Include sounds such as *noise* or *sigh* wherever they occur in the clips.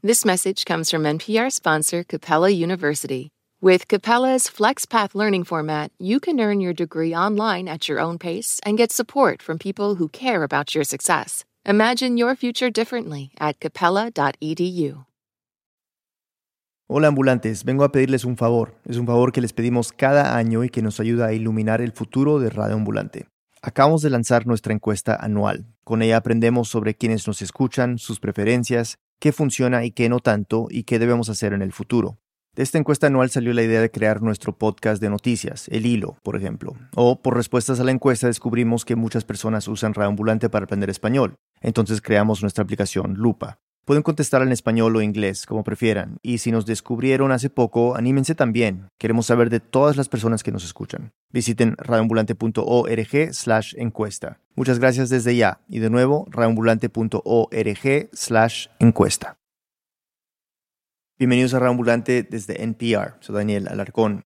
This message comes from NPR sponsor Capella University. With Capella's FlexPath learning format, you can earn your degree online at your own pace and get support from people who care about your success. Imagine your future differently at capella.edu. Hola ambulantes, vengo a pedirles un favor. Es un favor que les pedimos cada año y que nos ayuda a iluminar el futuro de Radio Ambulante. Acabamos de lanzar nuestra encuesta anual. Con ella aprendemos sobre quienes nos escuchan, sus preferencias, qué funciona y qué no tanto y qué debemos hacer en el futuro. De esta encuesta anual salió la idea de crear nuestro podcast de noticias, El Hilo, por ejemplo. O por respuestas a la encuesta descubrimos que muchas personas usan Radioambulante para aprender español. Entonces creamos nuestra aplicación Lupa. Pueden contestar en español o inglés, como prefieran. Y si nos descubrieron hace poco, anímense también. Queremos saber de todas las personas que nos escuchan. Visiten radioambulante.org slash encuesta. Muchas gracias desde ya. Y de nuevo, radioambulante.org slash encuesta. Bienvenidos a Radioambulante desde NPR. Soy Daniel Alarcón.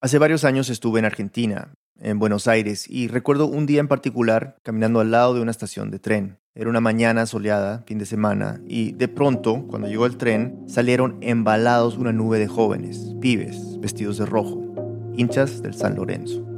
Hace varios años estuve en Argentina, en Buenos Aires, y recuerdo un día en particular caminando al lado de una estación de tren. Era una mañana soleada, fin de semana, y de pronto, cuando llegó el tren, salieron embalados una nube de jóvenes, pibes, vestidos de rojo, hinchas del San Lorenzo.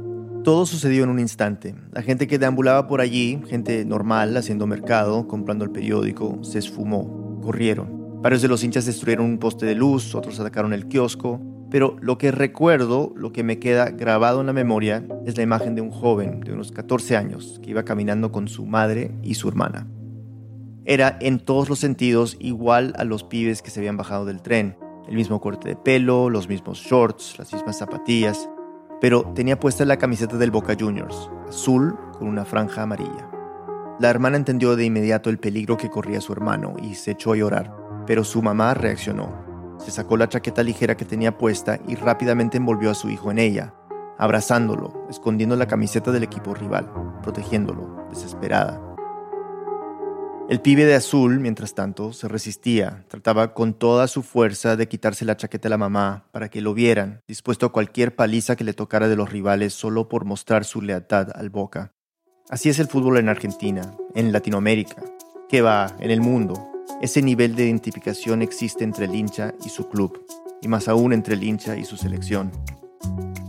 Todo sucedió en un instante. La gente que deambulaba por allí, gente normal, haciendo mercado, comprando el periódico, se esfumó, corrieron. Varios de los hinchas destruyeron un poste de luz, otros atacaron el kiosco, pero lo que recuerdo, lo que me queda grabado en la memoria, es la imagen de un joven de unos 14 años que iba caminando con su madre y su hermana. Era en todos los sentidos igual a los pibes que se habían bajado del tren. El mismo corte de pelo, los mismos shorts, las mismas zapatillas, pero tenía puesta la camiseta del Boca Juniors, azul con una franja amarilla. La hermana entendió de inmediato el peligro que corría su hermano y se echó a llorar, pero su mamá reaccionó. Se sacó la chaqueta ligera que tenía puesta y rápidamente envolvió a su hijo en ella, abrazándolo, escondiendo la camiseta del equipo rival, protegiéndolo, desesperada. El pibe de azul, mientras tanto, se resistía, trataba con toda su fuerza de quitarse la chaqueta a la mamá para que lo vieran, dispuesto a cualquier paliza que le tocara de los rivales solo por mostrar su lealtad al Boca. Así es el fútbol en Argentina, en Latinoamérica, que va, en el mundo, ese nivel de identificación existe entre el hincha y su club, y más aún entre el hincha y su selección.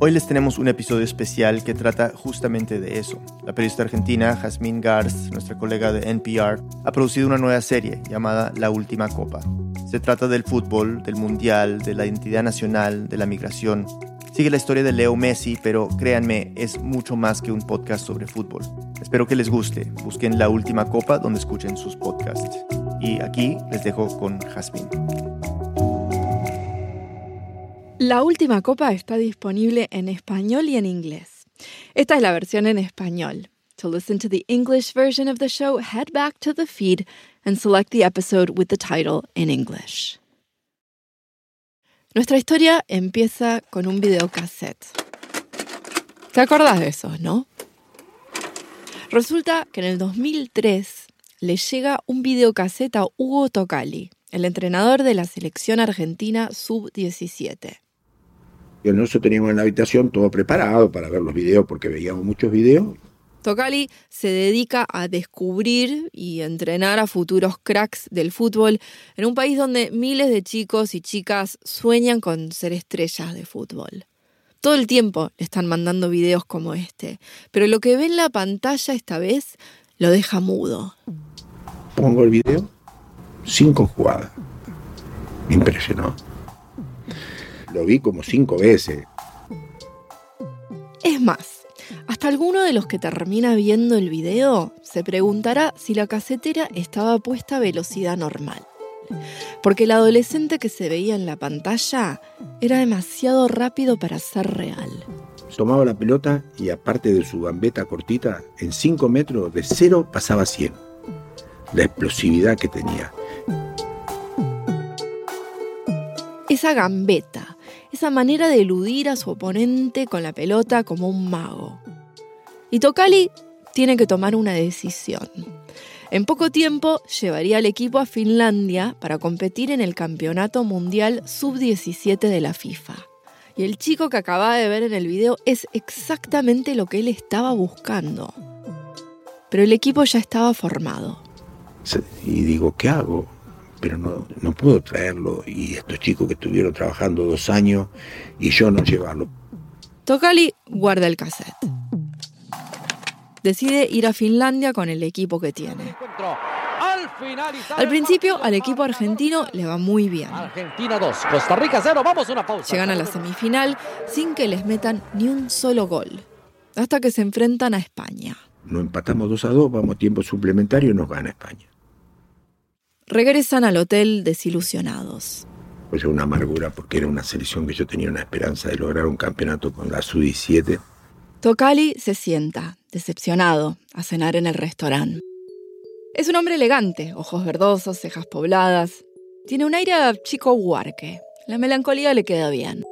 Hoy les tenemos un episodio especial que trata justamente de eso. La periodista argentina Jasmine Garst, nuestra colega de NPR, ha producido una nueva serie llamada La Última Copa. Se trata del fútbol, del mundial, de la identidad nacional, de la migración. Sigue la historia de Leo Messi, pero créanme, es mucho más que un podcast sobre fútbol. Espero que les guste. Busquen La Última Copa donde escuchen sus podcasts. Y aquí les dejo con Jasmine. La última copa está disponible en español y en inglés. Esta es la versión en español. To listen to the English version of the show, head back to the feed and select the episode with the title in English. Nuestra historia empieza con un videocassette. ¿Te acordás de esos, no? Resulta que en el 2003 le llega un videocassette a Hugo Tocali, el entrenador de la selección argentina sub-17. Y nosotros teníamos en la habitación todo preparado para ver los videos porque veíamos muchos videos. Tocali se dedica a descubrir y entrenar a futuros cracks del fútbol en un país donde miles de chicos y chicas sueñan con ser estrellas de fútbol. Todo el tiempo le están mandando videos como este, pero lo que ve en la pantalla esta vez lo deja mudo. Pongo el video, cinco jugadas. Me impresionó. Lo vi como cinco veces. Es más, hasta alguno de los que termina viendo el video se preguntará si la casetera estaba puesta a velocidad normal. Porque el adolescente que se veía en la pantalla era demasiado rápido para ser real. Tomaba la pelota y aparte de su gambeta cortita, en 5 metros de cero pasaba a 100. La explosividad que tenía. Esa gambeta, esa manera de eludir a su oponente con la pelota como un mago. Y Tocali tiene que tomar una decisión. En poco tiempo llevaría al equipo a Finlandia para competir en el Campeonato Mundial Sub-17 de la FIFA. Y el chico que acababa de ver en el video es exactamente lo que él estaba buscando. Pero el equipo ya estaba formado. Y digo, ¿qué hago? Pero no, no puedo traerlo y estos chicos que estuvieron trabajando dos años y yo no llevarlo. Tocali guarda el cassette. Decide ir a Finlandia con el equipo que tiene. Al principio al equipo argentino le va muy bien. Argentina 2, Costa Rica 0, vamos a una pausa. Llegan a la semifinal sin que les metan ni un solo gol, hasta que se enfrentan a España. Nos empatamos 2 a 2, vamos a tiempo suplementario y nos gana España. Regresan al hotel desilusionados. Pues una amargura porque era una selección que yo tenía una esperanza de lograr un campeonato con la Sub-17. Tocali se sienta, decepcionado, a cenar en el restaurante. Es un hombre elegante, ojos verdosos, cejas pobladas. Tiene un aire a chico huarque. La melancolía le queda bien.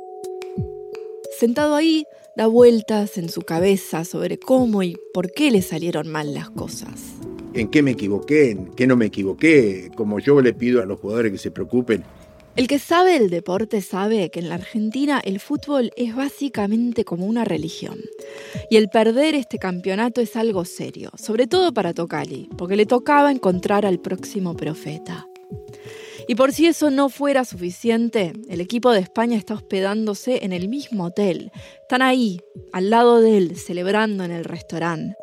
Sentado ahí, da vueltas en su cabeza sobre cómo y por qué le salieron mal las cosas en qué me equivoqué, en qué no me equivoqué, como yo le pido a los jugadores que se preocupen. El que sabe el deporte sabe que en la Argentina el fútbol es básicamente como una religión. Y el perder este campeonato es algo serio, sobre todo para Tocali, porque le tocaba encontrar al próximo profeta. Y por si eso no fuera suficiente, el equipo de España está hospedándose en el mismo hotel. Están ahí, al lado de él, celebrando en el restaurante.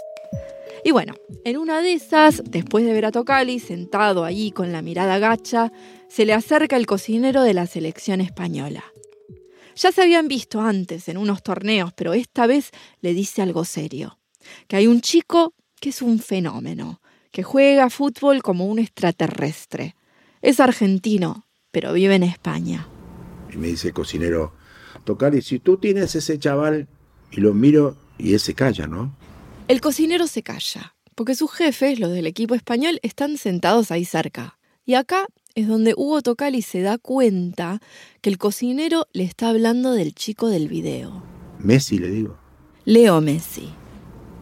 Y bueno, en una de esas, después de ver a Tocali sentado ahí con la mirada gacha, se le acerca el cocinero de la selección española. Ya se habían visto antes en unos torneos, pero esta vez le dice algo serio. Que hay un chico que es un fenómeno, que juega fútbol como un extraterrestre. Es argentino, pero vive en España. Y me dice el cocinero, Tocali, si tú tienes ese chaval, y lo miro y él se calla, ¿no? El cocinero se calla, porque sus jefes, los del equipo español, están sentados ahí cerca. Y acá es donde Hugo Tocali se da cuenta que el cocinero le está hablando del chico del video. Messi, le digo. Leo Messi.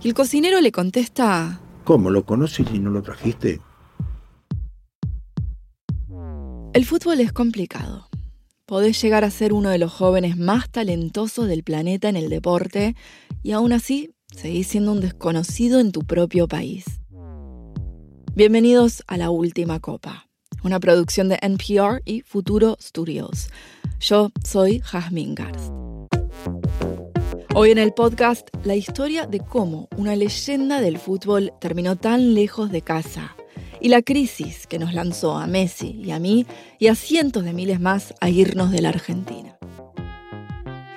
Y el cocinero le contesta... ¿Cómo? ¿Lo conoces y no lo trajiste? El fútbol es complicado. Podés llegar a ser uno de los jóvenes más talentosos del planeta en el deporte y aún así Seguís siendo un desconocido en tu propio país. Bienvenidos a La Última Copa, una producción de NPR y Futuro Studios. Yo soy Jasmine Garst. Hoy en el podcast, la historia de cómo una leyenda del fútbol terminó tan lejos de casa y la crisis que nos lanzó a Messi y a mí y a cientos de miles más a irnos de la Argentina.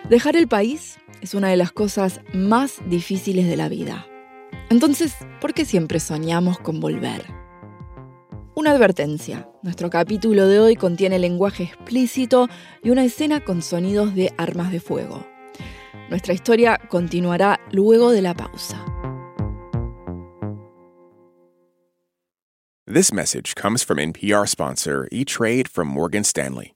Dejar el país es una de las cosas más difíciles de la vida. Entonces, ¿por qué siempre soñamos con volver? Una advertencia. Nuestro capítulo de hoy contiene lenguaje explícito y una escena con sonidos de armas de fuego. Nuestra historia continuará luego de la pausa. This message comes from NPR sponsor E-Trade from Morgan Stanley.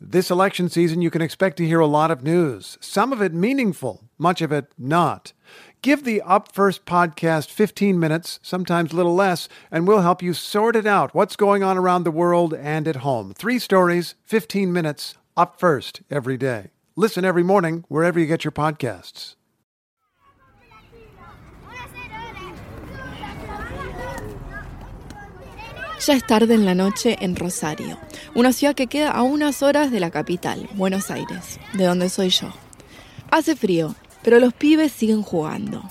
This election season, you can expect to hear a lot of news, some of it meaningful, much of it not. Give the Up First podcast 15 minutes, sometimes a little less, and we'll help you sort it out what's going on around the world and at home. Three stories, 15 minutes, Up First every day. Listen every morning wherever you get your podcasts. Ya es tarde en la noche en Rosario, una ciudad que queda a unas horas de la capital, Buenos Aires, de donde soy yo. Hace frío, pero los pibes siguen jugando.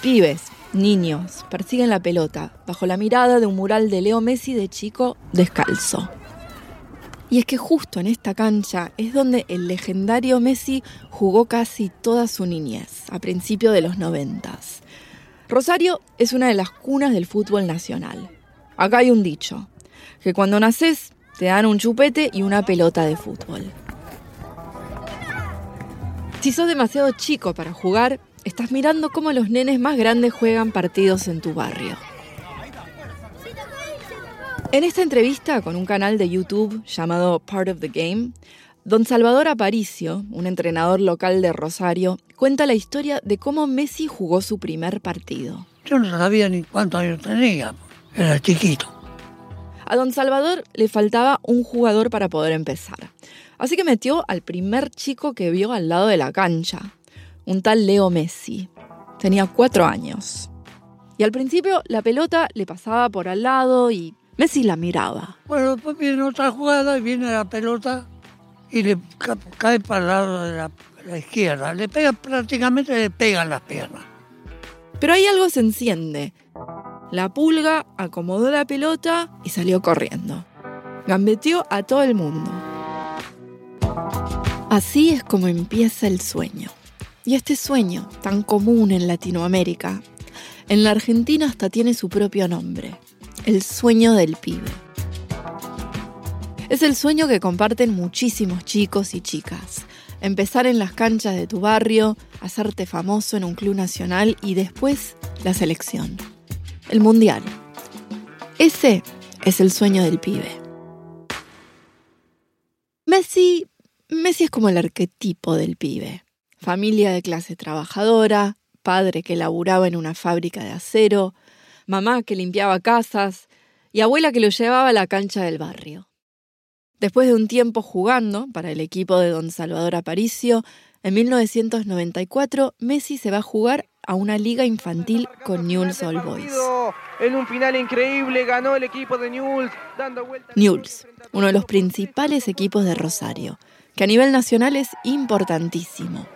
Pibes, niños, persiguen la pelota, bajo la mirada de un mural de Leo Messi de chico descalzo. Y es que justo en esta cancha es donde el legendario Messi jugó casi toda su niñez, a principios de los noventas. Rosario es una de las cunas del fútbol nacional. Acá hay un dicho, que cuando naces te dan un chupete y una pelota de fútbol. Si sos demasiado chico para jugar, estás mirando cómo los nenes más grandes juegan partidos en tu barrio. En esta entrevista con un canal de YouTube llamado Part of the Game, don Salvador Aparicio, un entrenador local de Rosario, cuenta la historia de cómo Messi jugó su primer partido. Yo no sabía ni cuántos años tenía, era chiquito. A don Salvador le faltaba un jugador para poder empezar, así que metió al primer chico que vio al lado de la cancha, un tal Leo Messi. Tenía cuatro años. Y al principio la pelota le pasaba por al lado y Messi la miraba. Bueno, después viene otra jugada y viene la pelota y le cae para el lado de la, izquierda. Le pega prácticamente, le pegan las piernas. Pero ahí algo se enciende. La pulga acomodó la pelota y salió corriendo. Gambeteó a todo el mundo. Así es como empieza el sueño. Y este sueño, tan común en Latinoamérica, en la Argentina hasta tiene su propio nombre, el sueño del pibe. Es el sueño que comparten muchísimos chicos y chicas. Empezar en las canchas de tu barrio, hacerte famoso en un club nacional y después la selección. El mundial. Ese es el sueño del pibe. Messi, Messi es como el arquetipo del pibe. Familia de clase trabajadora, padre que laburaba en una fábrica de acero, mamá que limpiaba casas y abuela que lo llevaba a la cancha del barrio. Después de un tiempo jugando para el equipo de don Salvador Aparicio, en 1994 Messi se va a jugar a una liga infantil con Newell's Old Boys. En un final increíble ganó el equipo de Newell's dando Newell's, uno de los principales equipos de Rosario, que a nivel nacional es importantísimo.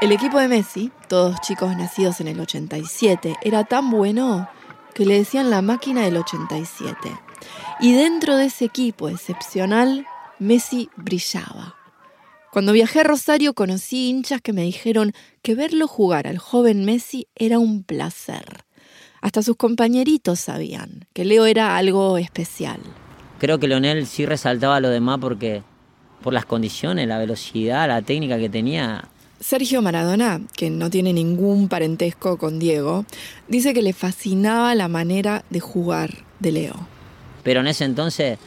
El equipo de Messi, todos chicos nacidos en el 87, era tan bueno que le decían la máquina del 87. Y dentro de ese equipo excepcional, Messi brillaba. Cuando viajé a Rosario conocí hinchas que me dijeron que verlo jugar al joven Messi era un placer. Hasta sus compañeritos sabían que Leo era algo especial. Creo que Leonel sí resaltaba a lo demás porque por las condiciones, la velocidad, la técnica que tenía, Sergio Maradona, que no tiene ningún parentesco con Diego, dice que le fascinaba la manera de jugar de Leo. Pero en ese entonces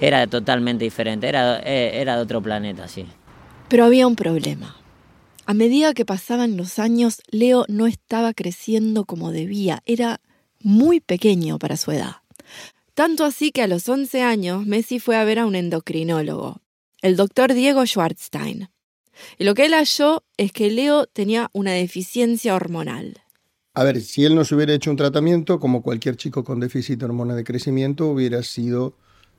era totalmente diferente, era, eh, era de otro planeta, sí. Pero había un problema. A medida que pasaban los años, Leo no estaba creciendo como debía, era muy pequeño para su edad. Tanto así que a los 11 años Messi fue a ver a un endocrinólogo, el doctor Diego Schwartzstein. Y lo que él halló es que Leo tenía una deficiencia hormonal. A ver, si él no se hubiera hecho un tratamiento, como cualquier chico con déficit de hormona de crecimiento, hubiera sido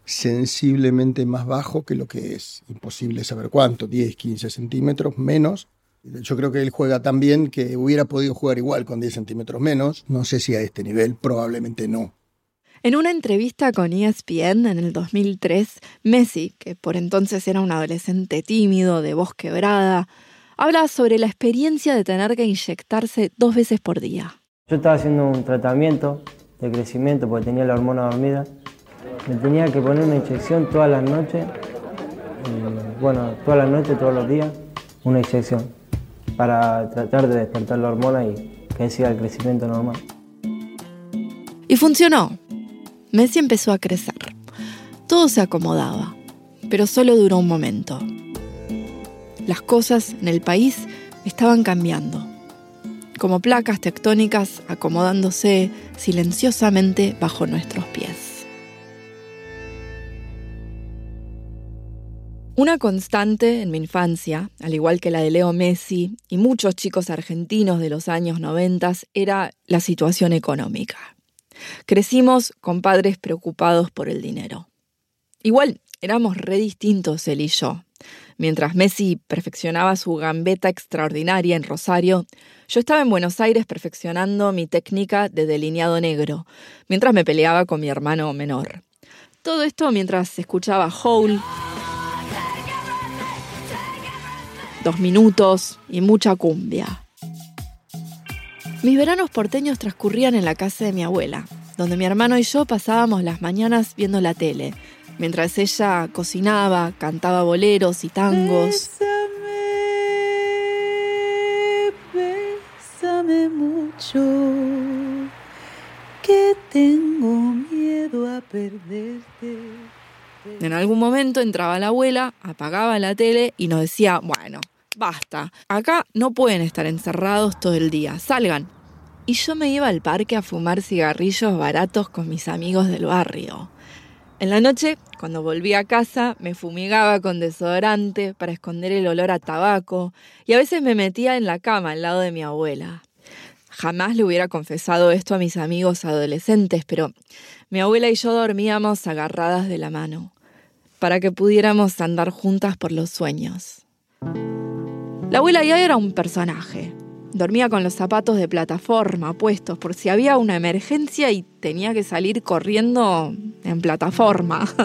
sensiblemente más bajo que lo que es. Imposible saber cuánto, 10, 15 centímetros menos. Yo creo que él juega tan bien que hubiera podido jugar igual con 10 centímetros menos. No sé si a este nivel, probablemente no. En una entrevista con ESPN en el 2003, Messi, que por entonces era un adolescente tímido, de voz quebrada, habla sobre la experiencia de tener que inyectarse dos veces por día. Yo estaba haciendo un tratamiento de crecimiento porque tenía la hormona dormida. Me tenía que poner una inyección todas las noches, bueno, todas las noches, todos los días, una inyección para tratar de despertar la hormona y que siga el crecimiento normal. Y funcionó. Messi empezó a crecer. Todo se acomodaba, pero solo duró un momento. Las cosas en el país estaban cambiando, como placas tectónicas acomodándose silenciosamente bajo nuestros pies. Una constante en mi infancia, al igual que la de Leo Messi y muchos chicos argentinos de los años 90, era la situación económica. Crecimos con padres preocupados por el dinero. Igual éramos re distintos él y yo. Mientras Messi perfeccionaba su gambeta extraordinaria en Rosario, yo estaba en Buenos Aires perfeccionando mi técnica de delineado negro, mientras me peleaba con mi hermano menor. Todo esto mientras escuchaba Hole, Dos Minutos y mucha cumbia. Mis veranos porteños transcurrían en la casa de mi abuela, donde mi hermano y yo pasábamos las mañanas viendo la tele, mientras ella cocinaba, cantaba boleros y tangos. Bésame, mucho, que tengo miedo a perderte. En algún momento entraba la abuela, apagaba la tele y nos decía, bueno, basta, acá no pueden estar encerrados todo el día, salgan. Y yo me iba al parque a fumar cigarrillos baratos con mis amigos del barrio. En la noche, cuando volví a casa, me fumigaba con desodorante para esconder el olor a tabaco y a veces me metía en la cama al lado de mi abuela. Jamás le hubiera confesado esto a mis amigos adolescentes, pero mi abuela y yo dormíamos agarradas de la mano, para que pudiéramos andar juntas por los sueños. La abuela ya era un personaje, Dormía con los zapatos de plataforma puestos por si había una emergencia y tenía que salir corriendo en plataformas.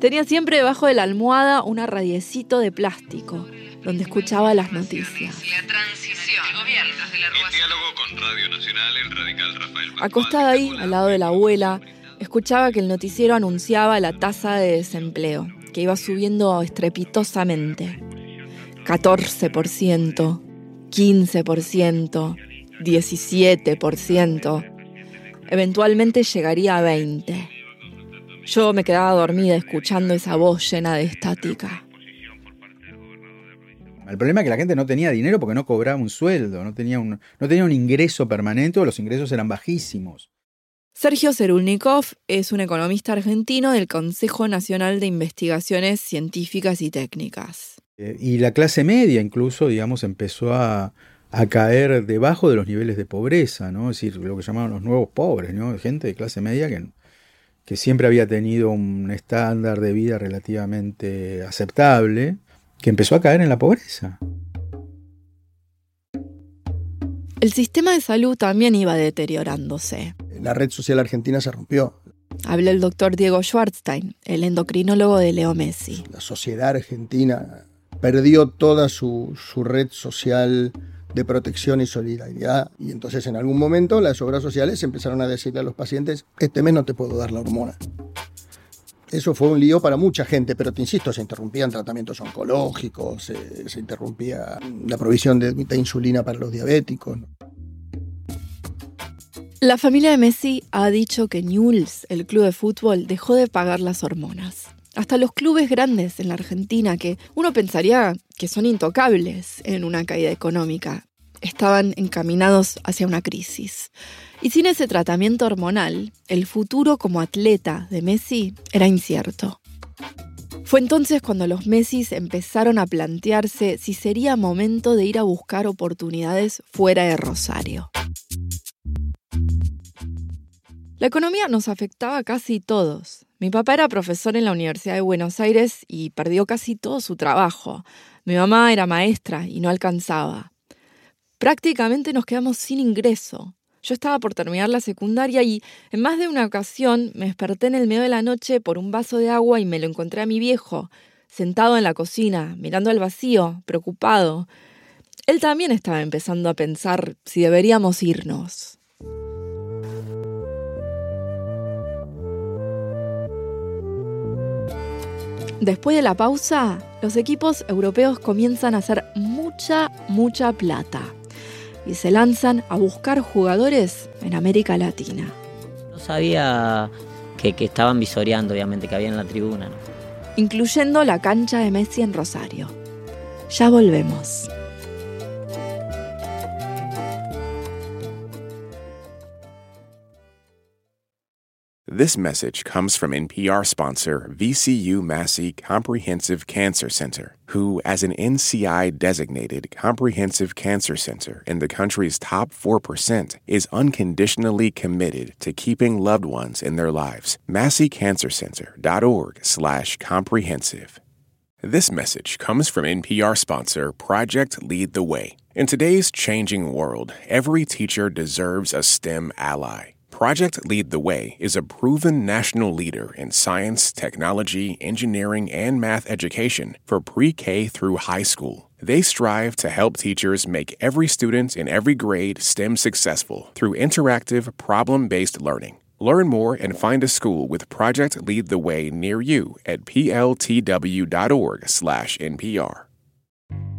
Tenía siempre debajo de la almohada un radiecito de plástico donde escuchaba las noticias. Acostada ahí, al lado de la abuela, escuchaba que el noticiero anunciaba la tasa de desempleo, que iba subiendo estrepitosamente. 14%, 15%, 17%. Eventualmente llegaría a 20%. Yo me quedaba dormida escuchando esa voz llena de estática. El problema es que la gente no tenía dinero porque no cobraba un sueldo, no tenía un, no tenía un ingreso permanente o los ingresos eran bajísimos. Sergio Serulnikov es un economista argentino del Consejo Nacional de Investigaciones Científicas y Técnicas. Eh, y la clase media incluso, digamos, empezó a, caer debajo de los niveles de pobreza, ¿no? Es decir, lo que llamaban los nuevos pobres, ¿no? Gente de clase media que, que siempre había tenido un estándar de vida relativamente aceptable, que empezó a caer en la pobreza. El sistema de salud también iba deteriorándose. La red social argentina se rompió. Habla el doctor Diego Schwartzstein, el endocrinólogo de Leo Messi. La sociedad argentina perdió toda su, red social de protección y solidaridad. Y entonces en algún momento las obras sociales empezaron a decirle a los pacientes, este mes no te puedo dar la hormona. Eso fue un lío para mucha gente, pero te insisto, se interrumpían tratamientos oncológicos, se, interrumpía la provisión de, de, insulina para los diabéticos. La familia de Messi ha dicho que Newell's, el club de fútbol, dejó de pagar las hormonas. Hasta los clubes grandes en la Argentina, que uno pensaría que son intocables en una caída económica, estaban encaminados hacia una crisis. Y sin ese tratamiento hormonal, el futuro como atleta de Messi era incierto. Fue entonces cuando los Messi empezaron a plantearse si sería momento de ir a buscar oportunidades fuera de Rosario. La economía nos afectaba a casi todos, mi papá era profesor en la Universidad de Buenos Aires y perdió casi todo su trabajo. Mi mamá era maestra y no alcanzaba. Prácticamente nos quedamos sin ingreso. Yo estaba por terminar la secundaria y en más de una ocasión me desperté en el medio de la noche por un vaso de agua y me lo encontré a mi viejo, sentado en la cocina, mirando al vacío, preocupado. Él también estaba empezando a pensar si deberíamos irnos. Después de la pausa, los equipos europeos comienzan a hacer mucha, mucha plata y se lanzan a buscar jugadores en América Latina. No sabía que, estaban visoreando, obviamente, que había en la tribuna. Incluyendo la cancha de Messi en Rosario. Ya volvemos. This message comes from NPR sponsor VCU Massey Comprehensive Cancer Center, who, as an NCI designated comprehensive cancer center in the country's top 4%, is unconditionally committed to keeping loved ones in their lives. MasseyCancerCenter.org slash comprehensive. This message comes from NPR sponsor Project Lead the Way. In today's changing world, every teacher deserves a STEM ally. Project Lead the Way is a proven national leader in science, technology, engineering, and math education for pre K through high school. They strive to help teachers make every student in every grade STEM successful through interactive, problem based learning. Learn more and find a school with Project Lead the Way near you at pltw.org/npr.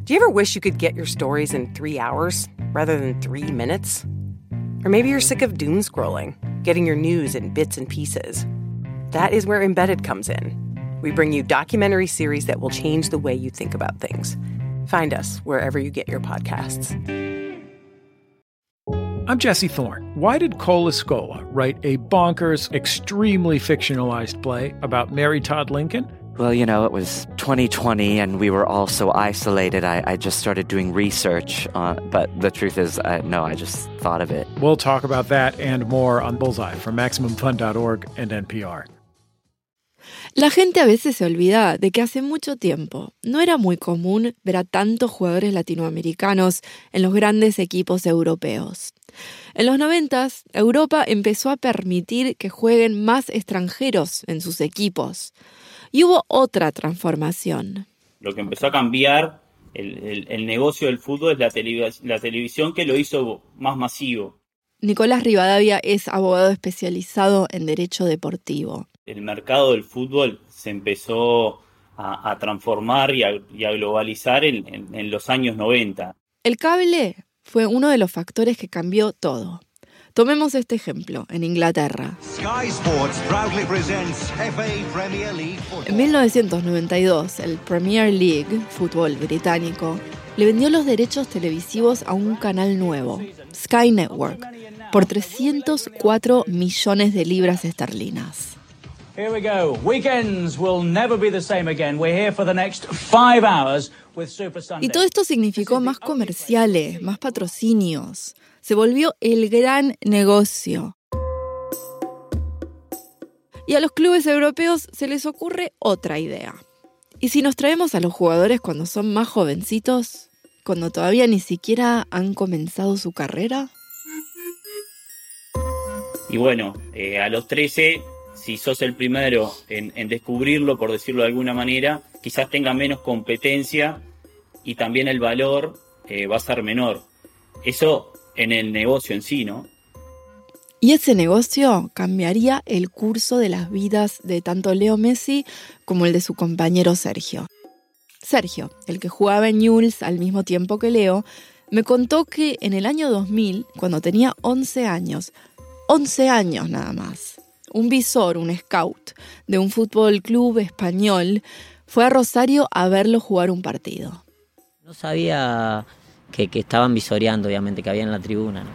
Do you ever wish you could get your stories in three hours rather than three minutes? Or maybe you're sick of doom scrolling, getting your news in bits and pieces. That is where Embedded comes in. We bring you documentary series that will change the way you think about things. Find us wherever you get your podcasts. I'm Jesse Thorne. Why did Cola Scola write a bonkers, extremely fictionalized play about Mary Todd Lincoln? Well, you know, it was 2020 and we were all so isolated. I, I just started doing research. Uh, but the truth is, I, no, I just thought of it. We'll talk about that and more on Bullseye from MaximumFun.org and NPR. La gente a veces se olvida de que hace mucho tiempo no era muy común ver a tantos jugadores latinoamericanos en los grandes equipos europeos. En los noventas, Europa empezó a permitir que jueguen más extranjeros en sus equipos. Y hubo otra transformación. Lo que empezó a cambiar el, el, el negocio del fútbol es la, televis la televisión que lo hizo más masivo. Nicolás Rivadavia es abogado especializado en derecho deportivo. El mercado del fútbol se empezó a, a transformar y a, y a globalizar en, en, en los años 90. El cable fue uno de los factores que cambió todo. Tomemos este ejemplo en Inglaterra. En 1992, el Premier League, fútbol británico, le vendió los derechos televisivos a un canal nuevo, Sky Network, por 304 millones de libras esterlinas. Here we go. Weekends will never be the same again. We're here for the next five hours with Super Sunday. Y todo esto significó más comerciales, más patrocinios. Se volvió el gran negocio. Y a los clubes europeos se les ocurre otra idea. ¿Y si nos traemos a los jugadores cuando son más jovencitos? Cuando todavía ni siquiera han comenzado su carrera? Y bueno, eh, a los 13 si sos el primero en, descubrirlo, por decirlo de alguna manera, quizás tenga menos competencia y también el valor eh, va a ser menor. Eso en el negocio en sí, ¿no? Y ese negocio cambiaría el curso de las vidas de tanto Leo Messi como el de su compañero Sergio. Sergio, el que jugaba en Newell's al mismo tiempo que Leo, me contó que en el año 2000, cuando tenía 11 años, 11 años nada más, un visor, un scout de un fútbol club español, fue a Rosario a verlo jugar un partido. No sabía que, que estaban visoreando, obviamente, que había en la tribuna. ¿no?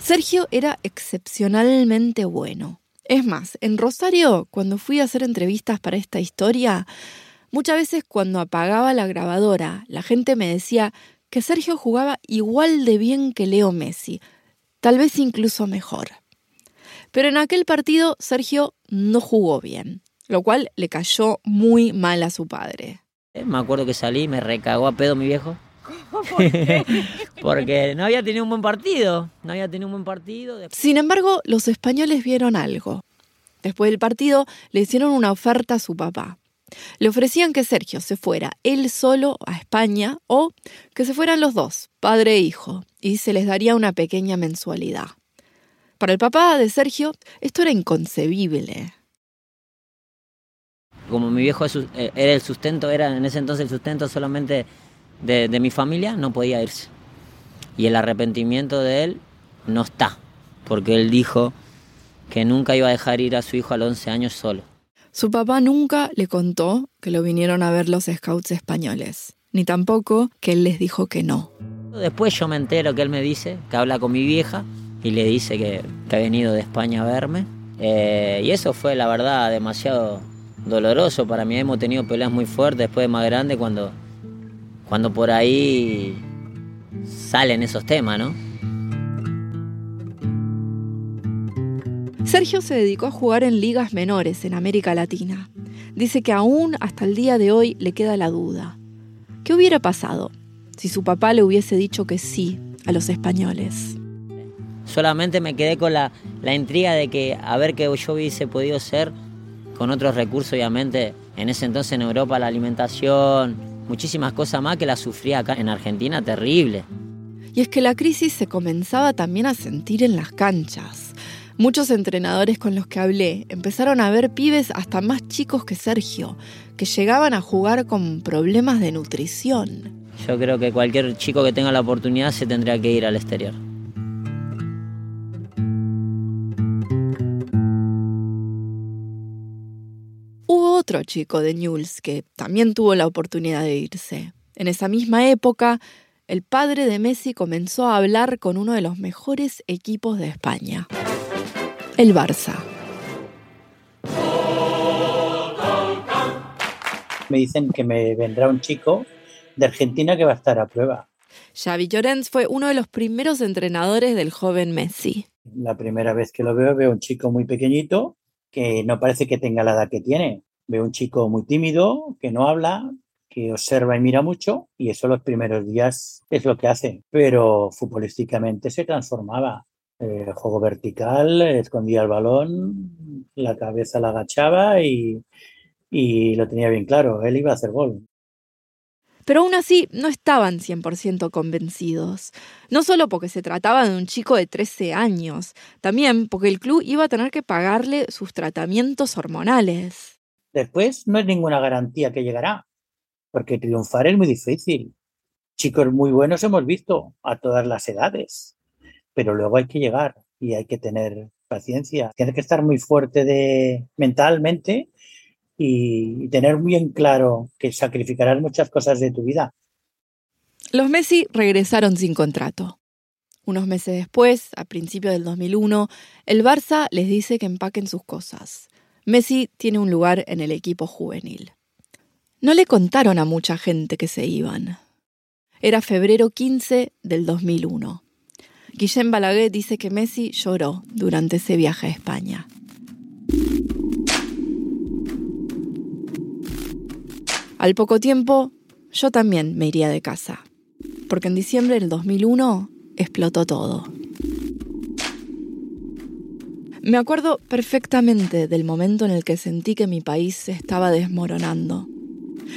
Sergio era excepcionalmente bueno. Es más, en Rosario, cuando fui a hacer entrevistas para esta historia, muchas veces cuando apagaba la grabadora, la gente me decía que Sergio jugaba igual de bien que Leo Messi, tal vez incluso mejor. Pero en aquel partido Sergio no jugó bien, lo cual le cayó muy mal a su padre. Me acuerdo que salí, me recagó a pedo mi viejo. *laughs* ¿Por qué? *laughs* Porque no había tenido un buen partido, no había tenido un buen partido. Sin embargo, los españoles vieron algo. Después del partido le hicieron una oferta a su papá. Le ofrecían que Sergio se fuera él solo a España o que se fueran los dos, padre e hijo, y se les daría una pequeña mensualidad. Para el papá de Sergio, esto era inconcebible. Como mi viejo era el sustento, era en ese entonces el sustento solamente de, de, mi familia, no podía irse. Y el arrepentimiento de él no está, porque él dijo que nunca iba a dejar ir a su hijo a los 11 años solo. Su papá nunca le contó que lo vinieron a ver los scouts españoles, ni tampoco que él les dijo que no. Después yo me entero que él me dice que habla con mi vieja y le dice que, que ha venido de España a verme. Eh, y eso fue, la verdad, demasiado doloroso para mí. Hemos tenido peleas muy fuertes después de más grande cuando, cuando por ahí salen esos temas, ¿no? Sergio se dedicó a jugar en ligas menores en América Latina. dice que aún hasta el día de hoy le queda la duda. ¿Qué hubiera pasado si su papá le hubiese dicho que sí a los españoles? Solamente me quedé con la, la intriga de que a ver qué yo hubiese podido ser con otros recursos, obviamente. En ese entonces en Europa la alimentación, muchísimas cosas más que la sufría acá en Argentina, terrible. Y es que la crisis se comenzaba también a sentir en las canchas. Muchos entrenadores con los que hablé empezaron a ver pibes hasta más chicos que Sergio, que llegaban a jugar con problemas de nutrición. Yo creo que cualquier chico que tenga la oportunidad se tendría que ir al exterior. Otro chico de Newell's que también tuvo la oportunidad de irse. En esa misma época, el padre de Messi comenzó a hablar con uno de los mejores equipos de España, el Barça. Me dicen que me vendrá un chico de Argentina que va a estar a prueba. Xavi Llorens fue uno de los primeros entrenadores del joven Messi. La primera vez que lo veo, veo un chico muy pequeñito que no parece que tenga la edad que tiene. Veo un chico muy tímido, que no habla, que observa y mira mucho, y eso los primeros días es lo que hace. Pero futbolísticamente se transformaba. Eh, juego vertical, escondía el balón, la cabeza la agachaba y, y lo tenía bien claro, él iba a hacer gol. Pero aún así no estaban 100% convencidos. No solo porque se trataba de un chico de 13 años, también porque el club iba a tener que pagarle sus tratamientos hormonales. Después no es ninguna garantía que llegará, porque triunfar es muy difícil. Chicos muy buenos hemos visto a todas las edades, pero luego hay que llegar y hay que tener paciencia. Tienes que estar muy fuerte de mentalmente y tener muy en claro que sacrificarás muchas cosas de tu vida. Los Messi regresaron sin contrato. Unos meses después, a principios del 2001, el Barça les dice que empaquen sus cosas. Messi tiene un lugar en el equipo juvenil. No le contaron a mucha gente que se iban. Era febrero 15 del 2001. Guillem Balaguer dice que Messi lloró durante ese viaje a España. Al poco tiempo, yo también me iría de casa, porque en diciembre del 2001 explotó todo. Me acuerdo perfectamente del momento en el que sentí que mi país se estaba desmoronando.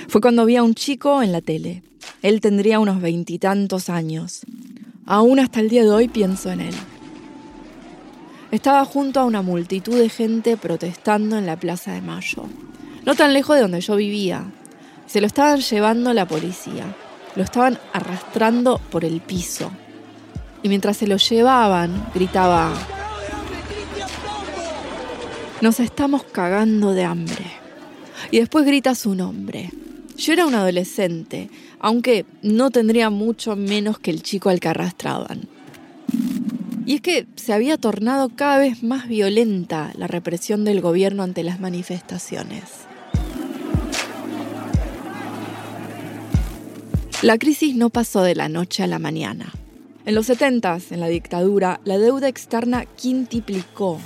Fue cuando vi a un chico en la tele. Él tendría unos veintitantos años. Aún hasta el día de hoy pienso en él. Estaba junto a una multitud de gente protestando en la Plaza de Mayo, no tan lejos de donde yo vivía, se lo estaban llevando la policía. Lo estaban arrastrando por el piso. Y mientras se lo llevaban, gritaba, nos estamos cagando de hambre. Y después grita su nombre. Yo era un adolescente, aunque no tendría mucho menos que el chico al que arrastraban. Y es que se había tornado cada vez más violenta la represión del gobierno ante las manifestaciones. La crisis no pasó de la noche a la mañana. En los 70, en la dictadura, la deuda externa quintiplicó.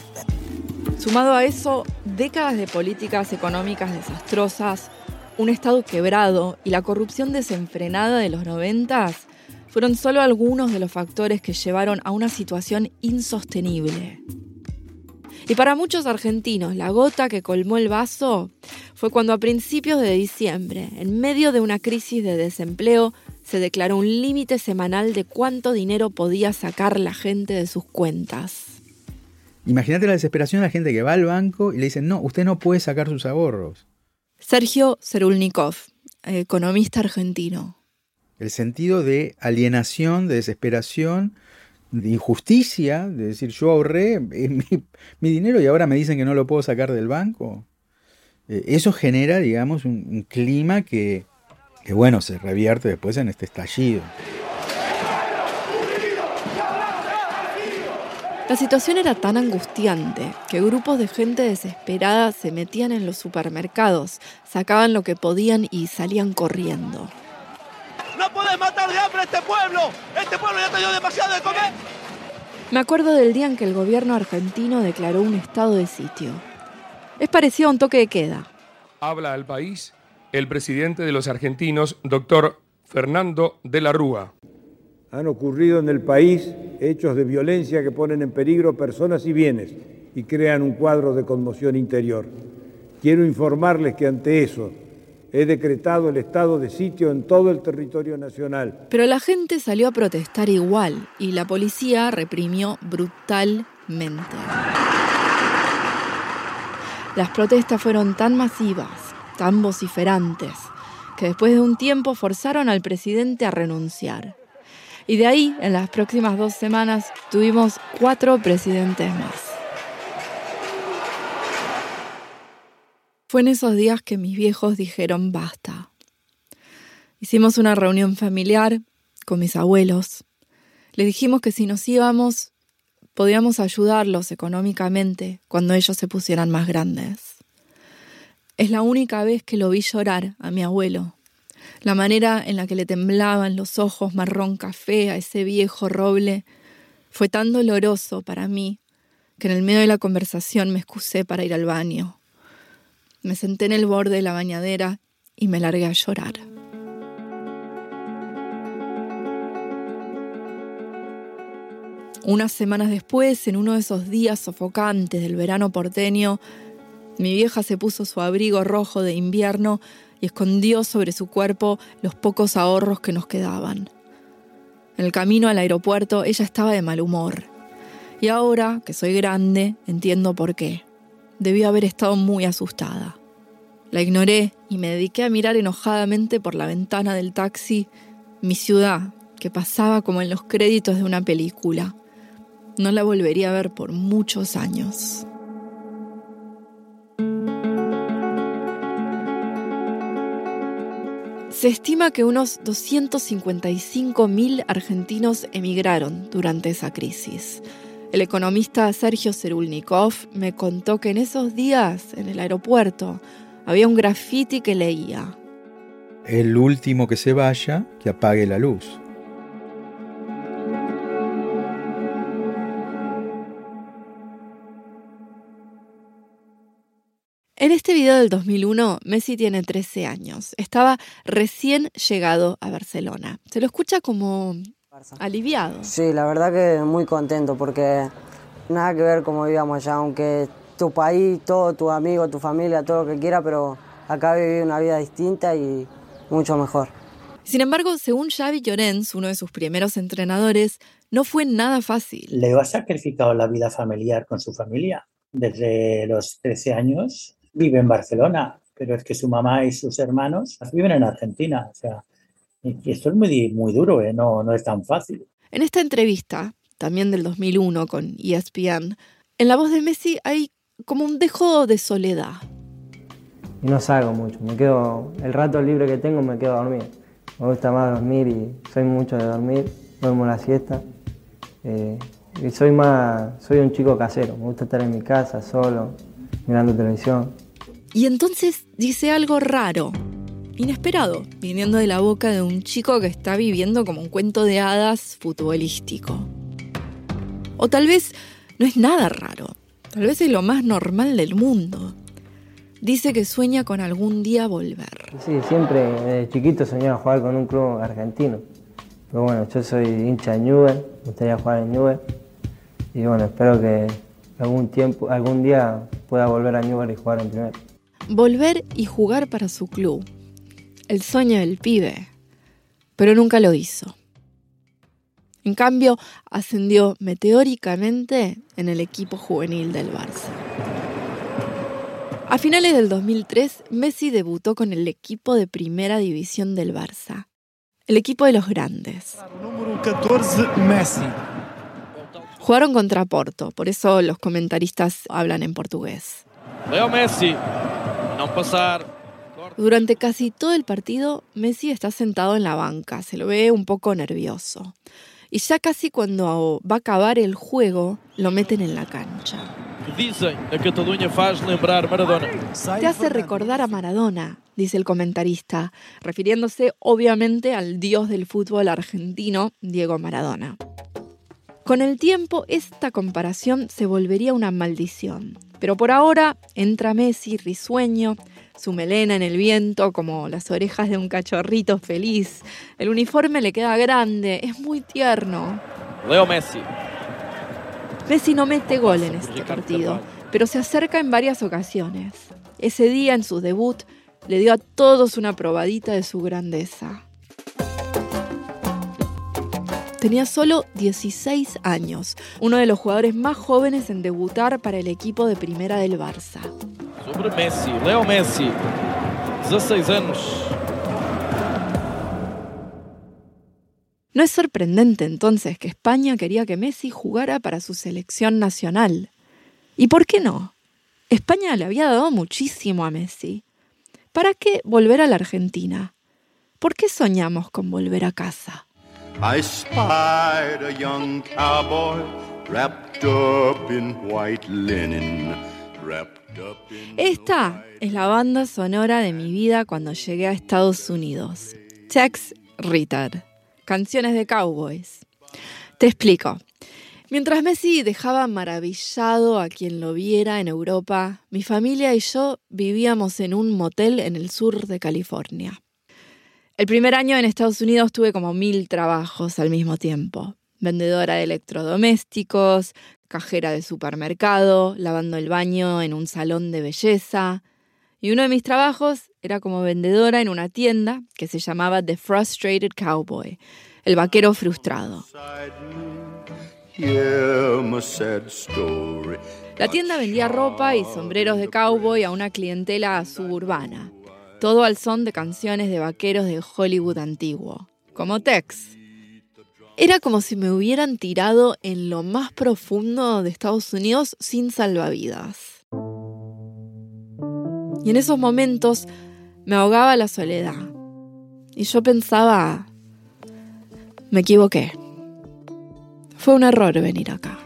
Sumado a eso, décadas de políticas económicas desastrosas, un Estado quebrado y la corrupción desenfrenada de los 90 fueron solo algunos de los factores que llevaron a una situación insostenible. Y para muchos argentinos, la gota que colmó el vaso fue cuando a principios de diciembre, en medio de una crisis de desempleo, se declaró un límite semanal de cuánto dinero podía sacar la gente de sus cuentas. Imagínate la desesperación de la gente que va al banco y le dicen, no, usted no puede sacar sus ahorros. Sergio Cerulnikov, economista argentino. El sentido de alienación, de desesperación, de injusticia, de decir yo ahorré *laughs* mi, mi, dinero y ahora me dicen que no lo puedo sacar del banco. Eh, eso genera, digamos, un, un clima que, que, bueno, se revierte después en este estallido. La situación era tan angustiante que grupos de gente desesperada se metían en los supermercados, sacaban lo que podían y salían corriendo. ¡No puedes matar de hambre a este pueblo! ¡Este pueblo ya te dio demasiado de comer! Me acuerdo del día en que el gobierno argentino declaró un estado de sitio. Es parecido a un toque de queda. Habla al país el presidente de los argentinos, doctor Fernando de la Rúa. Han ocurrido en el país hechos de violencia que ponen en peligro personas y bienes y crean un cuadro de conmoción interior. Quiero informarles que ante eso he decretado el estado de sitio en todo el territorio nacional. Pero la gente salió a protestar igual y la policía reprimió brutalmente. Las protestas fueron tan masivas, tan vociferantes, que después de un tiempo forzaron al presidente a renunciar. Y de ahí, en las próximas dos semanas, tuvimos cuatro presidentes más. Fue en esos días que mis viejos dijeron basta. Hicimos una reunión familiar con mis abuelos. Le dijimos que si nos íbamos, podíamos ayudarlos económicamente cuando ellos se pusieran más grandes. Es la única vez que lo vi llorar a mi abuelo la manera en la que le temblaban los ojos marrón café a ese viejo roble fue tan doloroso para mí que en el medio de la conversación me excusé para ir al baño. Me senté en el borde de la bañadera y me largué a llorar. Unas semanas después, en uno de esos días sofocantes del verano porteño, mi vieja se puso su abrigo rojo de invierno y escondió sobre su cuerpo los pocos ahorros que nos quedaban. En el camino al aeropuerto ella estaba de mal humor. Y ahora, que soy grande, entiendo por qué. Debió haber estado muy asustada. La ignoré y me dediqué a mirar enojadamente por la ventana del taxi mi ciudad, que pasaba como en los créditos de una película. No la volvería a ver por muchos años. Se estima que unos 255.000 argentinos emigraron durante esa crisis. El economista Sergio Cerulnikov me contó que en esos días, en el aeropuerto, había un graffiti que leía. El último que se vaya, que apague la luz. En este video del 2001, Messi tiene 13 años. Estaba recién llegado a Barcelona. Se lo escucha como aliviado. Sí, la verdad que muy contento porque nada que ver como vivíamos allá, aunque tu país, todo, tu amigo, tu familia, todo lo que quiera, pero acá viví una vida distinta y mucho mejor. Sin embargo, según Xavi Llorens, uno de sus primeros entrenadores, no fue nada fácil. Leo ha sacrificado la vida familiar con su familia. Desde los 13 años vive en Barcelona, pero es que su mamá y sus hermanos viven en Argentina. O sea, y esto es muy, muy duro, ¿eh? no, no es tan fácil. En esta entrevista, también del 2001 con ESPN, en la voz de Messi hay como un dejo de soledad. Y no salgo mucho, me quedo, el rato libre que tengo me quedo a dormir. Me gusta más dormir y soy mucho de dormir, duermo la siesta. Eh, y soy más, soy un chico casero, me gusta estar en mi casa solo, mirando televisión. Y entonces dice algo raro, inesperado, viniendo de la boca de un chico que está viviendo como un cuento de hadas futbolístico. O tal vez no es nada raro, tal vez es lo más normal del mundo. Dice que sueña con algún día volver. Sí, siempre desde chiquito soñaba jugar con un club argentino. Pero bueno, yo soy hincha de Newell, me gustaría jugar en Newell. Y bueno, espero que algún tiempo, algún día pueda volver a Newell y jugar en primer. Volver y jugar para su club. El sueño del pibe. Pero nunca lo hizo. En cambio, ascendió meteóricamente en el equipo juvenil del Barça. A finales del 2003, Messi debutó con el equipo de primera división del Barça, el equipo de los grandes. Número 14, Messi. Jugaron contra Porto, por eso los comentaristas hablan en portugués. Leo Messi, no pasar. Durante casi todo el partido, Messi está sentado en la banca, se lo ve un poco nervioso. Y ya casi cuando va a acabar el juego, lo meten en la cancha. Dicen que Cataluña faz lembrar Maradona. Te hace recordar a Maradona, dice el comentarista, refiriéndose obviamente al dios del fútbol argentino, Diego Maradona. Con el tiempo, esta comparación se volvería una maldición. Pero por ahora entra Messi risueño, su melena en el viento como las orejas de un cachorrito feliz. El uniforme le queda grande, es muy tierno. Leo Messi. Messi no mete gol en este partido, pero se acerca en varias ocasiones. Ese día, en su debut, le dio a todos una probadita de su grandeza. Tenía solo 16 años, uno de los jugadores más jóvenes en debutar para el equipo de primera del Barça. Sobre Messi, Leo Messi. 16 años. No es sorprendente entonces que España quería que Messi jugara para su selección nacional. ¿Y por qué no? España le había dado muchísimo a Messi. ¿Para qué volver a la Argentina? ¿Por qué soñamos con volver a casa? I spied a young cowboy wrapped up in white linen, Esta es la banda sonora de mi vida cuando llegué a Estados Unidos. Tex Ritter. Canciones de cowboys. Te explico. Mientras Messi dejaba maravillado a quien lo viera en Europa, mi familia y yo vivíamos en un motel en el sur de California. El primer año en Estados Unidos tuve como mil trabajos al mismo tiempo. Vendedora de electrodomésticos, cajera de supermercado, lavando el baño en un salón de belleza. Y uno de mis trabajos era como vendedora en una tienda que se llamaba The Frustrated Cowboy, el vaquero frustrado. La tienda vendía ropa y sombreros de cowboy a una clientela suburbana, todo al son de canciones de vaqueros de Hollywood antiguo, como Tex. Era como si me hubieran tirado en lo más profundo de Estados Unidos sin salvavidas. Y en esos momentos me ahogaba la soledad. Y yo pensaba, me equivoqué. Fue un error venir acá.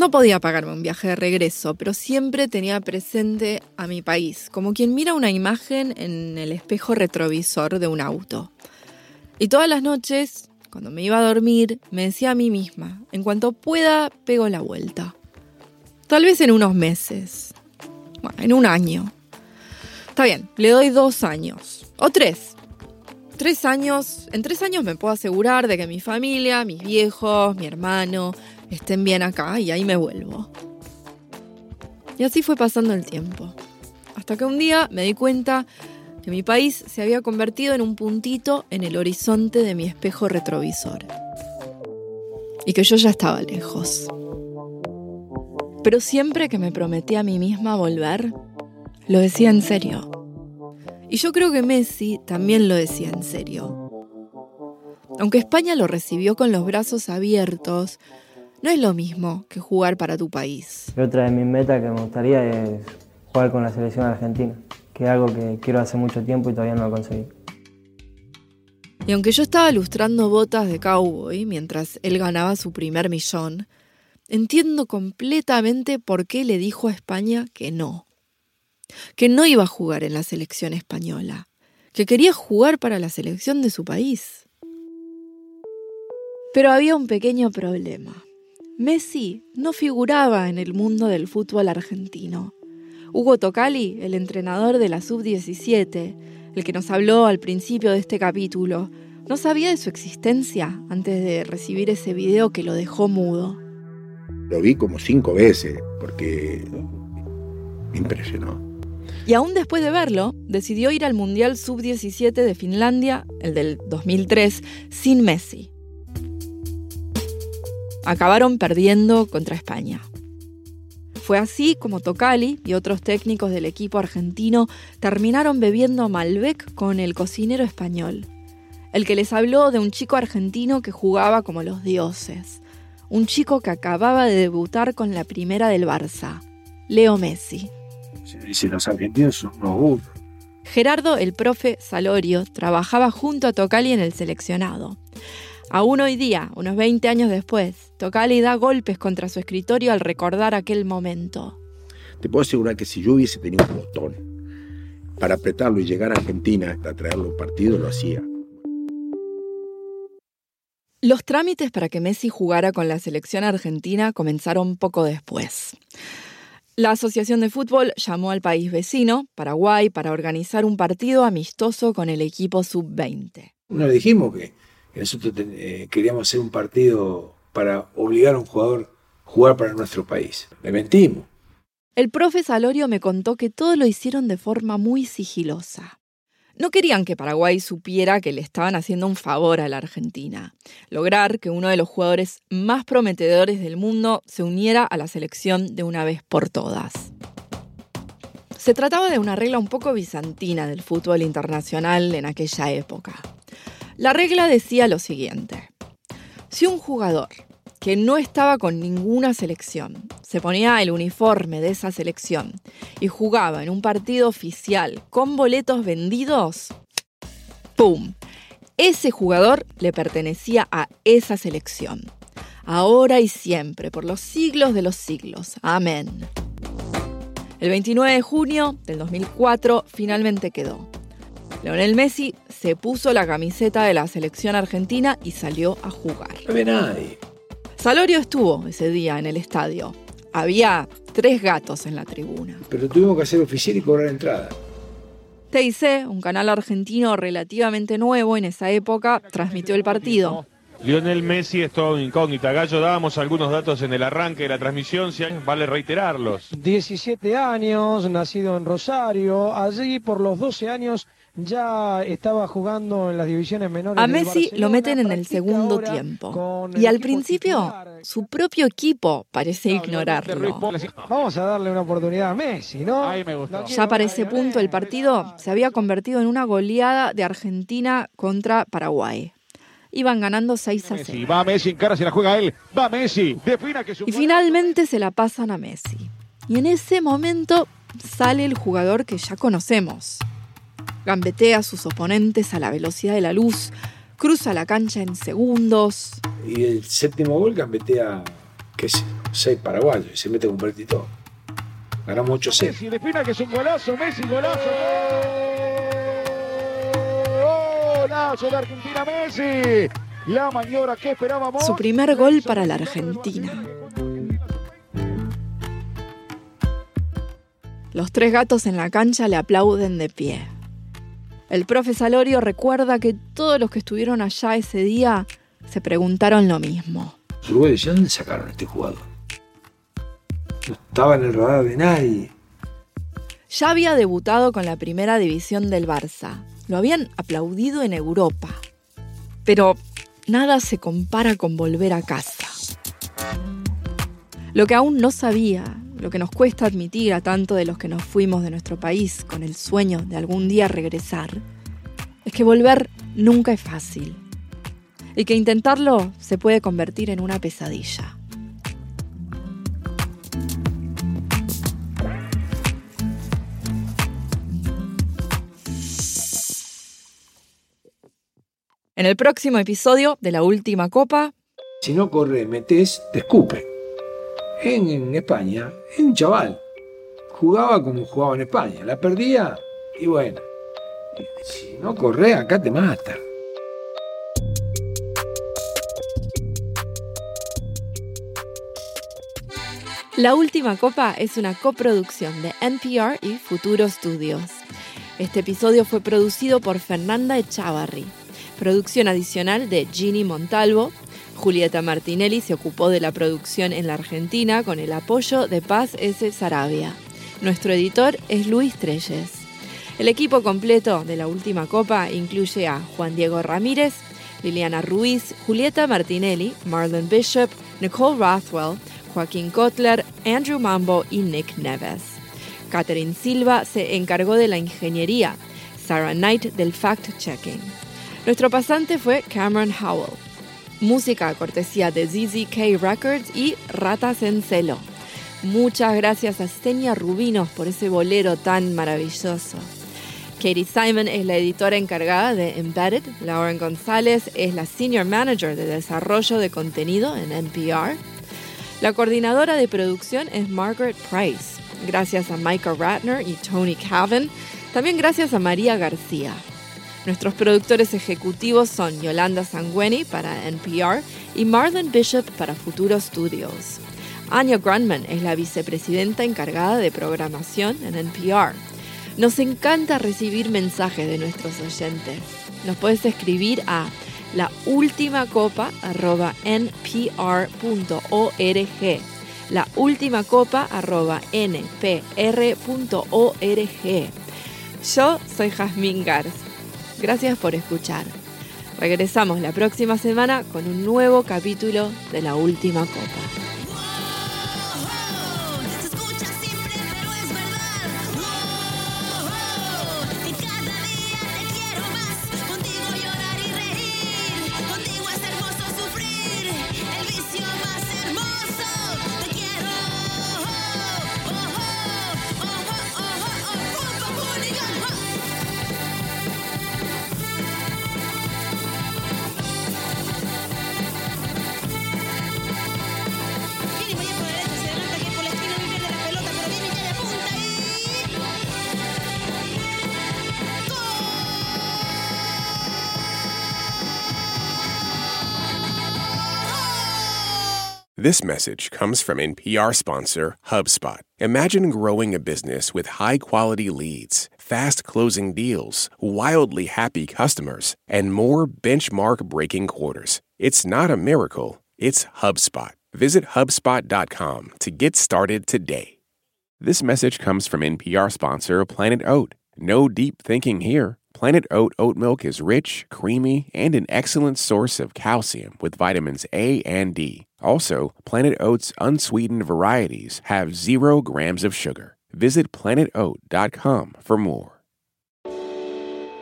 No podía pagarme un viaje de regreso, pero siempre tenía presente a mi país, como quien mira una imagen en el espejo retrovisor de un auto. Y todas las noches, cuando me iba a dormir, me decía a mí misma, en cuanto pueda, pego la vuelta. Tal vez en unos meses, bueno, en un año. Está bien, le doy dos años, o tres. Tres años, en tres años me puedo asegurar de que mi familia, mis viejos, mi hermano, estén bien acá y ahí me vuelvo. Y así fue pasando el tiempo. Hasta que un día me di cuenta que mi país se había convertido en un puntito en el horizonte de mi espejo retrovisor. Y que yo ya estaba lejos. Pero siempre que me prometí a mí misma volver, lo decía en serio. Y yo creo que Messi también lo decía en serio. Aunque España lo recibió con los brazos abiertos, no es lo mismo que jugar para tu país. Otra de mis metas que me gustaría es jugar con la selección argentina, que es algo que quiero hace mucho tiempo y todavía no lo conseguí. Y aunque yo estaba lustrando botas de cowboy mientras él ganaba su primer millón, entiendo completamente por qué le dijo a España que no. Que no iba a jugar en la selección española, que quería jugar para la selección de su país. Pero había un pequeño problema. Messi no figuraba en el mundo del fútbol argentino. Hugo Tocali, el entrenador de la sub-17, el que nos habló al principio de este capítulo, no sabía de su existencia antes de recibir ese video que lo dejó mudo. Lo vi como cinco veces porque me impresionó. Y aún después de verlo, decidió ir al Mundial Sub-17 de Finlandia, el del 2003, sin Messi. Acabaron perdiendo contra España. Fue así como Tocali y otros técnicos del equipo argentino terminaron bebiendo Malbec con el cocinero español, el que les habló de un chico argentino que jugaba como los dioses, un chico que acababa de debutar con la primera del Barça, Leo Messi. Se dice los argentinos son unos. Gerardo, el profe Salorio, trabajaba junto a Tocali en el seleccionado. Aún hoy día, unos 20 años después, Tocali da golpes contra su escritorio al recordar aquel momento. Te puedo asegurar que si yo hubiese tenido un botón para apretarlo y llegar a Argentina hasta traerlo a un partido, lo hacía. Los trámites para que Messi jugara con la selección argentina comenzaron poco después. La Asociación de Fútbol llamó al país vecino, Paraguay, para organizar un partido amistoso con el equipo sub-20. Nos dijimos que, que nosotros eh, queríamos hacer un partido para obligar a un jugador a jugar para nuestro país. Le mentimos. El profe Salorio me contó que todo lo hicieron de forma muy sigilosa. No querían que Paraguay supiera que le estaban haciendo un favor a la Argentina. Lograr que uno de los jugadores más prometedores del mundo se uniera a la selección de una vez por todas. Se trataba de una regla un poco bizantina del fútbol internacional en aquella época. La regla decía lo siguiente. Si un jugador que no estaba con ninguna selección se ponía el uniforme de esa selección y jugaba en un partido oficial con boletos vendidos, ¡pum! Ese jugador le pertenecía a esa selección. Ahora y siempre, por los siglos de los siglos. Amén. El 29 de junio del 2004 finalmente quedó. Leonel Messi se puso la camiseta de la selección argentina y salió a jugar. No había nadie. Salorio estuvo ese día en el estadio. Había tres gatos en la tribuna. Pero tuvimos que hacer oficial y cobrar entrada. TIC, un canal argentino relativamente nuevo en esa época, transmitió el partido. Lionel Messi es todo incógnita. Gallo, dábamos algunos datos en el arranque de la transmisión, si hay- vale reiterarlos. 17 años, nacido en Rosario. Allí por los 12 años ya estaba jugando en las divisiones menores. A Messi Barcelona, lo meten en el segundo tiempo. Y al principio, su propio equipo parece ignorarlo. Vamos a darle una oportunidad a Messi, ¿no? Ahí me gustó. Ya para ese punto el partido se había convertido en una goleada de Argentina contra Paraguay. Iban ganando 6 a 0. Y va Messi, en cara se la juega él. Va Messi, defina que su Y finalmente se la pasan a Messi. Y en ese momento sale el jugador que ya conocemos. Gambetea a sus oponentes a la velocidad de la luz, cruza la cancha en segundos. Y el séptimo gol gambetea, que es seis paraguayos, y se mete con Bertito. Ganamos 8-0. Messi, defina que es un golazo, Messi, golazo. Golazo de Argentina, Messi. La maniobra que esperábamos. Su primer gol para la Argentina. Los tres gatos en la cancha le aplauden de pie. El profe Salorio recuerda que todos los que estuvieron allá ese día se preguntaron lo mismo. ¿de dónde sacaron a este jugador? No estaba en el radar de nadie. Ya había debutado con la primera división del Barça. Lo habían aplaudido en Europa. Pero nada se compara con volver a casa. Lo que aún no sabía, lo que nos cuesta admitir a tanto de los que nos fuimos de nuestro país con el sueño de algún día regresar, es que volver nunca es fácil. Y que intentarlo se puede convertir en una pesadilla. En el próximo episodio de La Última Copa, Si no corre, metes, te escupe. En, en España, es un chaval. Jugaba como jugaba en España. La perdía y bueno. Si no corre, acá te mata. La Última Copa es una coproducción de NPR y Futuro Studios. Este episodio fue producido por Fernanda Echavarri. Producción adicional de Ginny Montalvo. Julieta Martinelli se ocupó de la producción en la Argentina con el apoyo de Paz S. Sarabia. Nuestro editor es Luis Treyes. El equipo completo de la última copa incluye a Juan Diego Ramírez, Liliana Ruiz, Julieta Martinelli, Marlon Bishop, Nicole Rothwell, Joaquín Kotler, Andrew Mambo y Nick Neves. Catherine Silva se encargó de la ingeniería, Sarah Knight del fact-checking. Nuestro pasante fue Cameron Howell. Música cortesía de ZZK Records y Ratas en Celo. Muchas gracias a Stenia Rubinos por ese bolero tan maravilloso. Katie Simon es la editora encargada de Embedded. Lauren González es la Senior Manager de Desarrollo de Contenido en NPR. La coordinadora de producción es Margaret Price. Gracias a Micah Ratner y Tony Cavan. También gracias a María García. Nuestros productores ejecutivos son Yolanda Sangueni para NPR y Marlon Bishop para Futuro Studios. Anya Grunman es la vicepresidenta encargada de programación en NPR. Nos encanta recibir mensajes de nuestros oyentes. Nos puedes escribir a laultimacopa.npr.org laultimacopa.npr.org Yo soy Jazmín Gars. Gracias por escuchar. Regresamos la próxima semana con un nuevo capítulo de La Última Copa. This message comes from NPR sponsor HubSpot. Imagine growing a business with high quality leads, fast closing deals, wildly happy customers, and more benchmark breaking quarters. It's not a miracle, it's HubSpot. Visit HubSpot.com to get started today. This message comes from NPR sponsor Planet Oat. No deep thinking here. Planet Oat oat milk is rich, creamy, and an excellent source of calcium with vitamins A and D. Also, Planet Oat's unsweetened varieties have zero grams of sugar. Visit planetoat.com for more.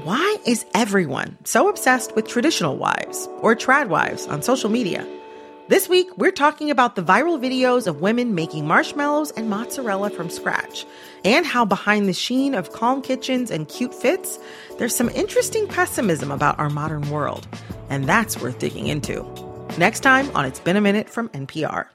Why is everyone so obsessed with traditional wives or trad wives on social media? This week, we're talking about the viral videos of women making marshmallows and mozzarella from scratch, and how behind the sheen of calm kitchens and cute fits, there's some interesting pessimism about our modern world. And that's worth digging into. Next time on It's Been a Minute from NPR.